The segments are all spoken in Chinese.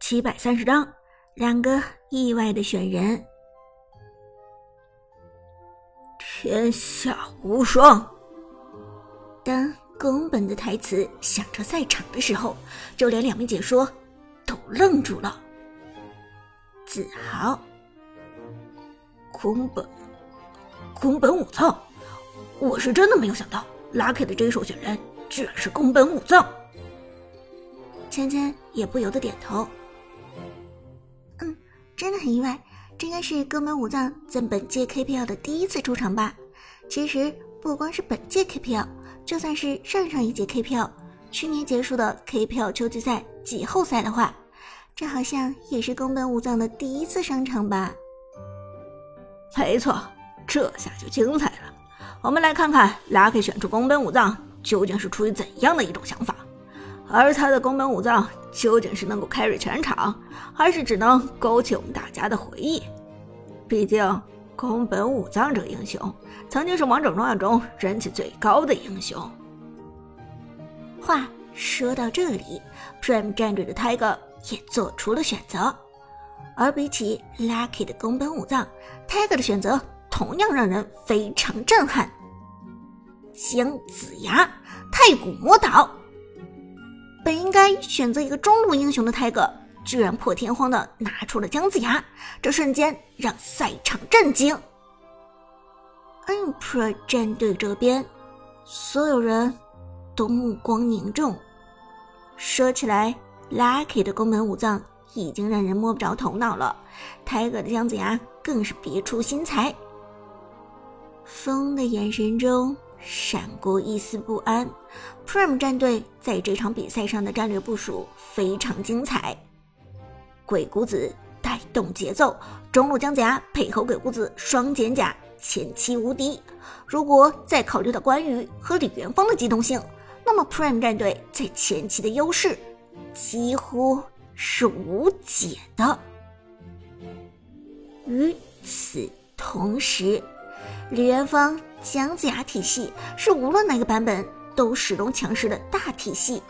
七百三十章，两个意外的选人。天下无双。当宫本的台词响彻赛场的时候，就连两名解说都愣住了。子豪，宫本，宫本武藏，我是真的没有想到，Lucky 的这一手选人居然是宫本武藏。芊芊也不由得点头。真的很意外，这应该是宫本武藏在本届 KPL 的第一次出场吧？其实不光是本届 KPL，就算是上上一届 KPL，去年结束的 KPL 秋季赛季后赛的话，这好像也是宫本武藏的第一次上场吧？没错，这下就精彩了。我们来看看 Lucky 选出宫本武藏究竟是出于怎样的一种想法。而他的宫本武藏究竟是能够 carry 全场，还是只能勾起我们大家的回忆？毕竟宫本武藏这个英雄曾经是王者荣耀中人气最高的英雄。话说到这里，Prime 战队的 Tiger 也做出了选择，而比起 Lucky 的宫本武藏，Tiger 的选择同样让人非常震撼。姜子牙，太古魔导。本应该选择一个中路英雄的泰戈，居然破天荒的拿出了姜子牙，这瞬间让赛场震惊。Emperor 战队这边，所有人都目光凝重。说起来，Lucky 的宫本武藏已经让人摸不着头脑了，泰戈的姜子牙更是别出心裁。风的眼神中。闪过一丝不安。Prime 战队在这场比赛上的战略部署非常精彩。鬼谷子带动节奏，中路姜子牙配合鬼谷子双减甲，前期无敌。如果再考虑到关羽和李元芳的机动性，那么 Prime 战队在前期的优势几乎是无解的。与此同时，李元芳。姜子牙体系是无论哪个版本都始终强势的大体系，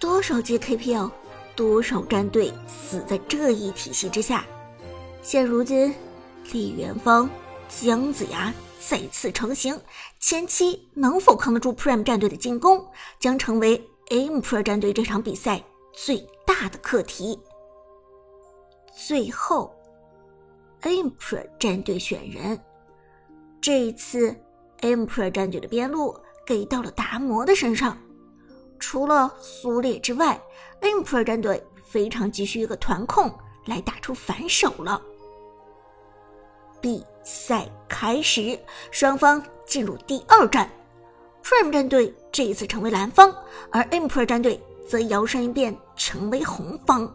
多少届 KPL，多少战队死在这一体系之下。现如今，李元芳、姜子牙再次成型，前期能否扛得住 Prime 战队的进攻，将成为 AM Pro 战队这场比赛最大的课题。最后，AM Pro 战队选人。这一次，Emperor 战队的边路给到了达摩的身上。除了苏烈之外，Emperor 战队非常急需一个团控来打出反手了。比赛开始，双方进入第二战。Prime 战队这一次成为蓝方，而 Emperor 战队则摇身一变成为红方。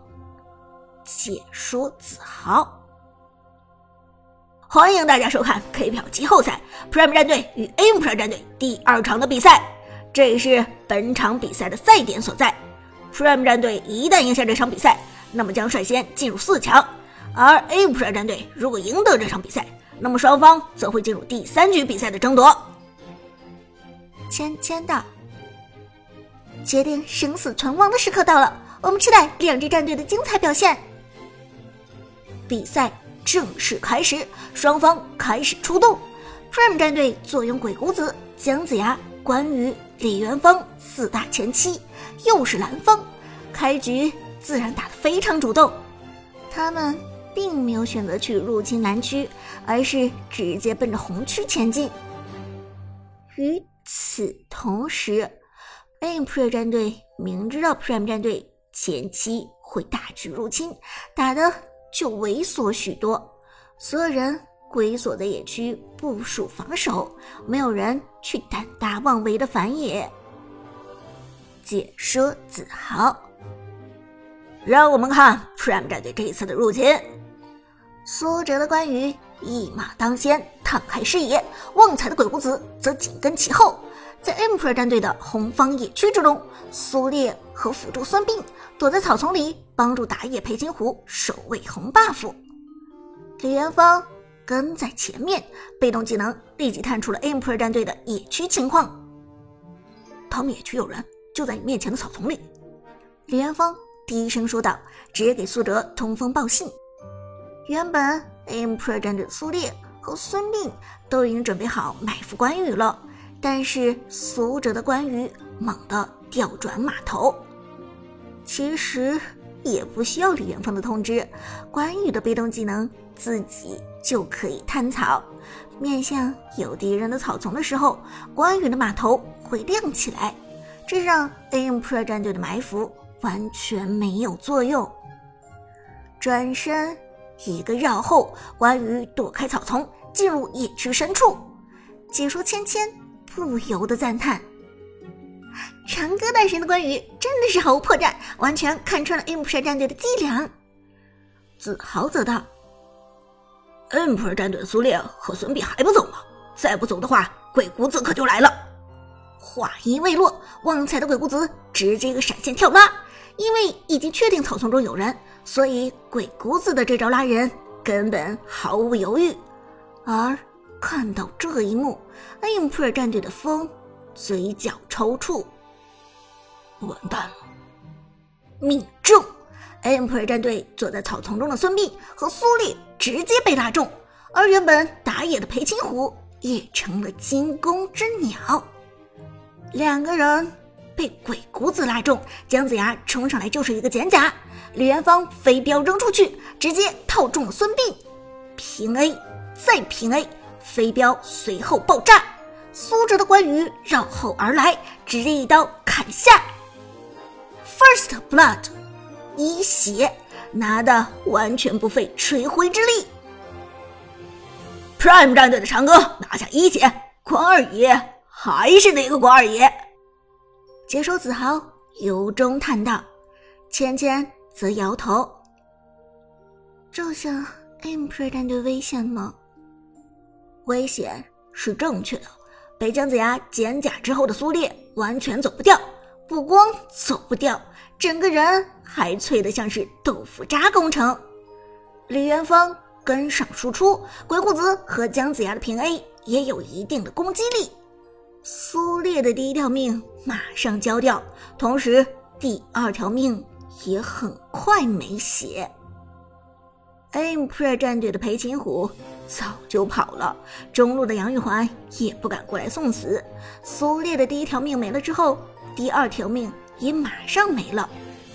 解说子豪。欢迎大家收看 KPL 季后赛 Prime 战队与 AM Prime 战队第二场的比赛，这也是本场比赛的赛点所在。Prime 战队一旦赢下这场比赛，那么将率先进入四强；而 AM Prime 战队如果赢得这场比赛，那么双方则会进入第三局比赛的争夺。签签到，决定生死存亡的时刻到了，我们期待两支战队的精彩表现。比赛。正式开始，双方开始出动。Prime 战队坐拥鬼谷子、姜子牙、关羽、李元芳四大前期，又是蓝方，开局自然打得非常主动。他们并没有选择去入侵蓝区，而是直接奔着红区前进。与此同时，Emperor 战队明知道 Prime 战队前期会大举入侵，打的。就猥琐许多，所有人龟缩在野区部署防守，没有人去胆大妄为的反野。解说子豪，让我们看 Prime 战队这一次的入侵。苏哲的关羽一马当先，探开视野；旺财的鬼谷子则紧跟其后。在 Emperor 战队的红方野区之中，苏烈和辅助孙膑躲在草丛里帮助打野裴擒虎守卫红 buff。李元芳跟在前面，被动技能立即探出了 Emperor 战队的野区情况。他们野区有人，就在你面前的草丛里。李元芳低声说道，直接给苏哲通风报信。原本 Emperor 战队的苏烈和孙膑都已经准备好埋伏关羽了，但是苏哲的关羽猛地调转马头。其实也不需要李元芳的通知，关羽的被动技能自己就可以探草。面向有敌人的草丛的时候，关羽的马头会亮起来，这让 Emperor 战队的埋伏完全没有作用。转身一个绕后，关羽躲开草丛，进入野区深处。解说芊芊不由得赞叹。长歌大神的关羽真的是毫无破绽，完全看穿了 M.P.R 战队的伎俩。子豪则道 imp 战队的苏烈和孙膑还不走吗？再不走的话，鬼谷子可就来了。”话音未落，旺财的鬼谷子直接一个闪现跳拉，因为已经确定草丛中有人，所以鬼谷子的这招拉人根本毫无犹豫。而看到这一幕，Imper 战队的风嘴角抽搐。完蛋了！命中，Imper 战队坐在草丛中的孙膑和苏烈直接被拉中，而原本打野的裴擒虎也成了惊弓之鸟。两个人被鬼谷子拉中，姜子牙冲上来就是一个剪甲，李元芳飞镖扔出去，直接套中了孙膑，平 A 再平 A，飞镖随后爆炸，苏哲的关羽绕后而来，直接一刀砍下。First blood，一血拿的完全不费吹灰之力。Prime 战队的长歌拿下一血，关二爷还是那个关二爷。解说子豪由衷叹道，芊芊则摇头。这下 Emperor 战队危险吗？危险是正确的，被姜子牙剪甲之后的苏烈完全走不掉，不光走不掉。整个人还脆得像是豆腐渣工程。李元芳跟上输出，鬼谷子和姜子牙的平 A 也有一定的攻击力。苏烈的第一条命马上交掉，同时第二条命也很快没血。Imperor 战队的裴擒虎早就跑了，中路的杨玉环也不敢过来送死。苏烈的第一条命没了之后，第二条命。也马上没了，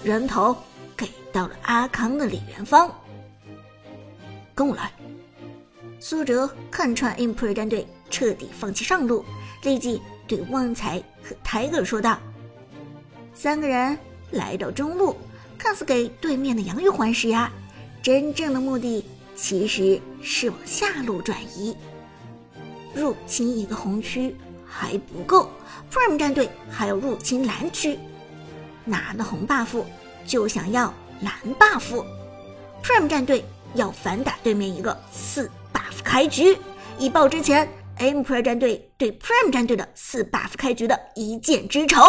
人头给到了阿康的李元芳。跟我来。苏哲看穿 Emperor 战队彻底放弃上路，立即对旺财和 Tiger 说道：“三个人来到中路，看似给对面的杨玉环施压，真正的目的其实是往下路转移。入侵一个红区还不够，Prime 战队还要入侵蓝区。”拿了红 buff 就想要蓝 buff，Prime 战队要反打对面一个四 buff 开局，以报之前 Emperor 战队对 Prime 战队的四 buff 开局的一箭之仇。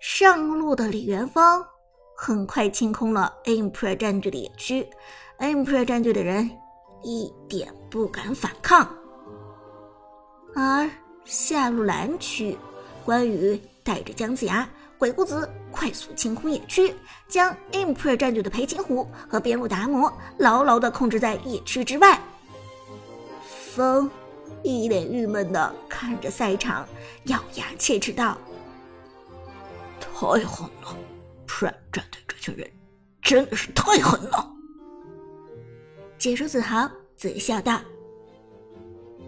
上路的李元芳很快清空了 Emperor 战队的野区，Emperor 战队的人一点不敢反抗，而下路蓝区，关羽带着姜子牙。鬼谷子快速清空野区，将 Emperor 战队的裴擒虎和边路达摩牢牢地控制在野区之外。风一脸郁闷地看着赛场，咬牙切齿道：“太狠了，Prime 战队这群人真的是太狠了。”解说子豪则笑道：“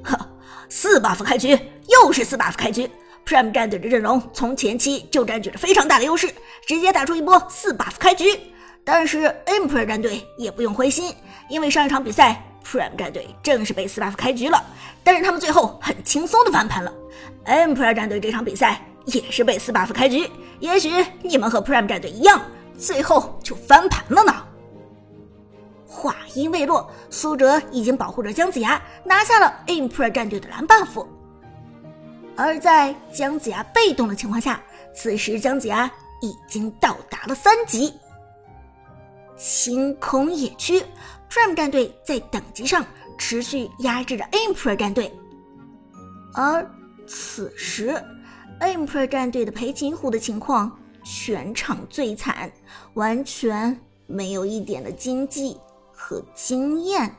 哈，四 buff 开局，又是四 buff 开局。” Prime 战队的阵容从前期就占据着非常大的优势，直接打出一波四 buff 开局。但是 Emperor 战队也不用灰心，因为上一场比赛 Prime 战队正是被四 buff 开局了，但是他们最后很轻松的翻盘了。Emperor 战队这场比赛也是被四 buff 开局，也许你们和 Prime 战队一样，最后就翻盘了呢。话音未落，苏哲已经保护着姜子牙，拿下了 Emperor 战队的蓝 buff。而在姜子牙被动的情况下，此时姜子牙已经到达了三级。清空野区，Prime 战队在等级上持续压制着 Emperor 战队。而此时，Emperor 战队的裴擒虎的情况全场最惨，完全没有一点的经济和经验。